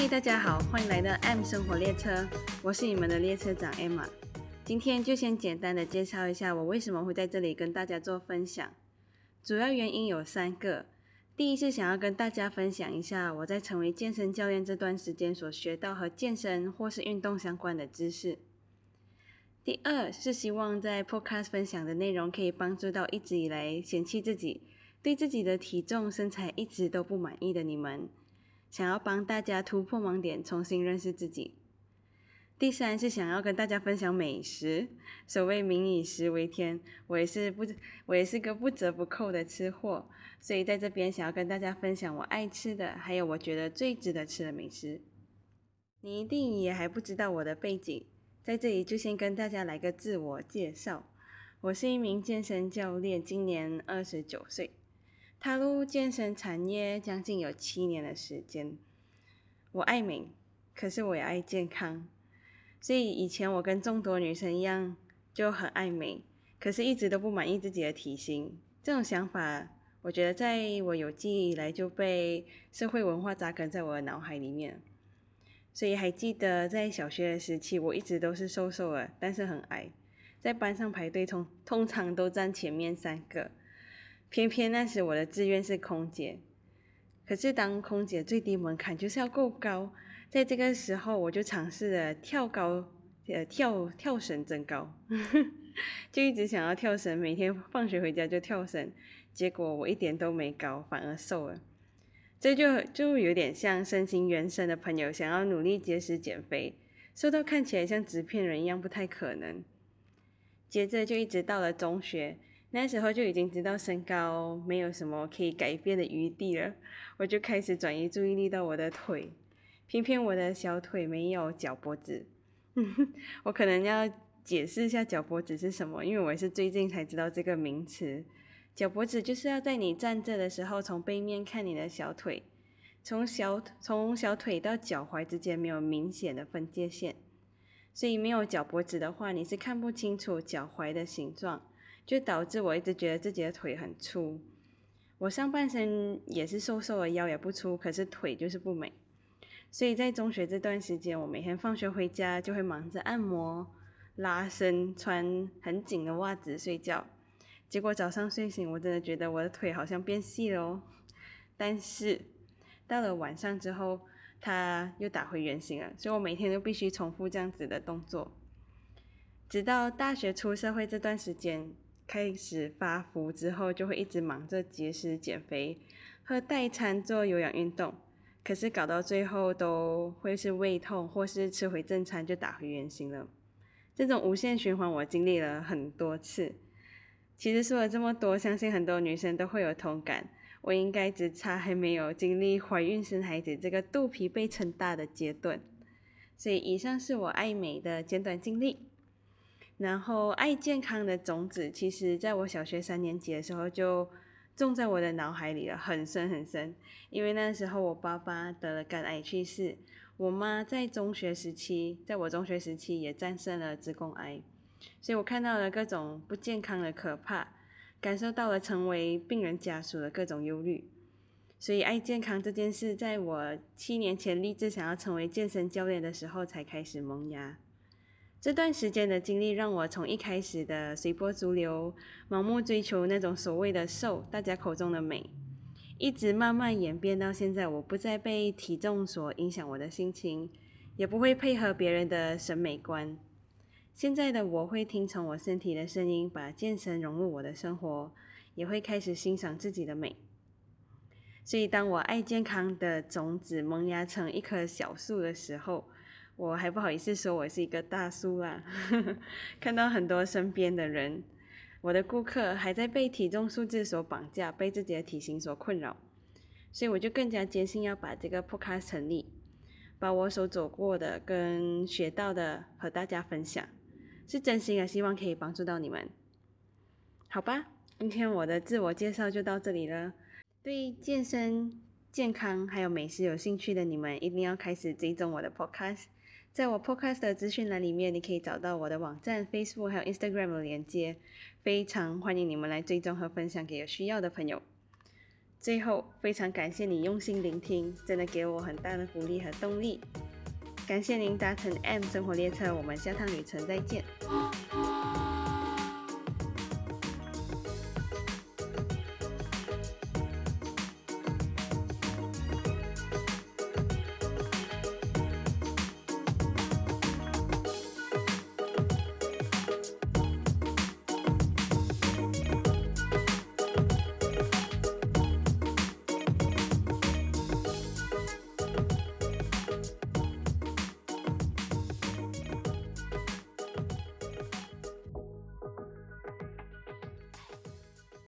嗨，大家好，欢迎来到 M 生活列车，我是你们的列车长 Emma。今天就先简单的介绍一下我为什么会在这里跟大家做分享。主要原因有三个，第一是想要跟大家分享一下我在成为健身教练这段时间所学到和健身或是运动相关的知识。第二是希望在 Podcast 分享的内容可以帮助到一直以来嫌弃自己、对自己的体重身材一直都不满意的你们。想要帮大家突破盲点，重新认识自己。第三是想要跟大家分享美食。所谓“民以食为天”，我也是不，我也是个不折不扣的吃货，所以在这边想要跟大家分享我爱吃的，还有我觉得最值得吃的美食。你一定也还不知道我的背景，在这里就先跟大家来个自我介绍。我是一名健身教练，今年二十九岁。踏入健身产业将近有七年的时间，我爱美，可是我也爱健康，所以以前我跟众多女生一样，就很爱美，可是一直都不满意自己的体型。这种想法，我觉得在我有记忆以来就被社会文化扎根在我的脑海里面。所以还记得在小学的时期，我一直都是瘦瘦的，但是很矮，在班上排队通通常都站前面三个。偏偏那时我的志愿是空姐，可是当空姐最低门槛就是要够高，在这个时候我就尝试了跳高，呃跳跳绳增高，就一直想要跳绳，每天放学回家就跳绳，结果我一点都没高，反而瘦了。这就就有点像身形原生的朋友想要努力节食减肥，瘦到看起来像纸片人一样不太可能。接着就一直到了中学。那时候就已经知道身高没有什么可以改变的余地了，我就开始转移注意力到我的腿，偏偏我的小腿没有脚脖子。我可能要解释一下脚脖子是什么，因为我是最近才知道这个名词。脚脖子就是要在你站着的时候，从背面看你的小腿，从小从小腿到脚踝之间没有明显的分界线，所以没有脚脖子的话，你是看不清楚脚踝的形状。就导致我一直觉得自己的腿很粗，我上半身也是瘦瘦的，腰也不粗，可是腿就是不美。所以在中学这段时间，我每天放学回家就会忙着按摩、拉伸、穿很紧的袜子睡觉。结果早上睡醒，我真的觉得我的腿好像变细了哦。但是到了晚上之后，它又打回原形了，所以我每天都必须重复这样子的动作，直到大学出社会这段时间。开始发福之后，就会一直忙着节食减肥，喝代餐做有氧运动，可是搞到最后都会是胃痛，或是吃回正餐就打回原形了。这种无限循环我经历了很多次。其实说了这么多，相信很多女生都会有同感。我应该只差还没有经历怀孕生孩子这个肚皮被撑大的阶段。所以以上是我爱美的简短经历。然后，爱健康的种子，其实在我小学三年级的时候就种在我的脑海里了，很深很深。因为那时候我爸爸得了肝癌去世，我妈在中学时期，在我中学时期也战胜了子宫癌，所以我看到了各种不健康的可怕，感受到了成为病人家属的各种忧虑。所以，爱健康这件事，在我七年前立志想要成为健身教练的时候，才开始萌芽。这段时间的经历让我从一开始的随波逐流、盲目追求那种所谓的瘦，大家口中的美，一直慢慢演变到现在，我不再被体重所影响我的心情，也不会配合别人的审美观。现在的我会听从我身体的声音，把健身融入我的生活，也会开始欣赏自己的美。所以，当我爱健康的种子萌芽成一棵小树的时候，我还不好意思说我是一个大叔啦，看到很多身边的人，我的顾客还在被体重数字所绑架，被自己的体型所困扰，所以我就更加坚信要把这个 podcast 成立，把我所走过的跟学到的和大家分享，是真心的希望可以帮助到你们，好吧？今天我的自我介绍就到这里了，对健身、健康还有美食有兴趣的你们，一定要开始追踪我的 podcast。在我 podcast 的资讯栏里面你可以找到我的网站 facebook 还有 instagram 的连接非常欢迎你们来追踪和分享给有需要的朋友。最后非常感谢你用心聆听真的给我很大的鼓励和动力。感谢您搭乘 m 生活列车我们下趟旅程再见。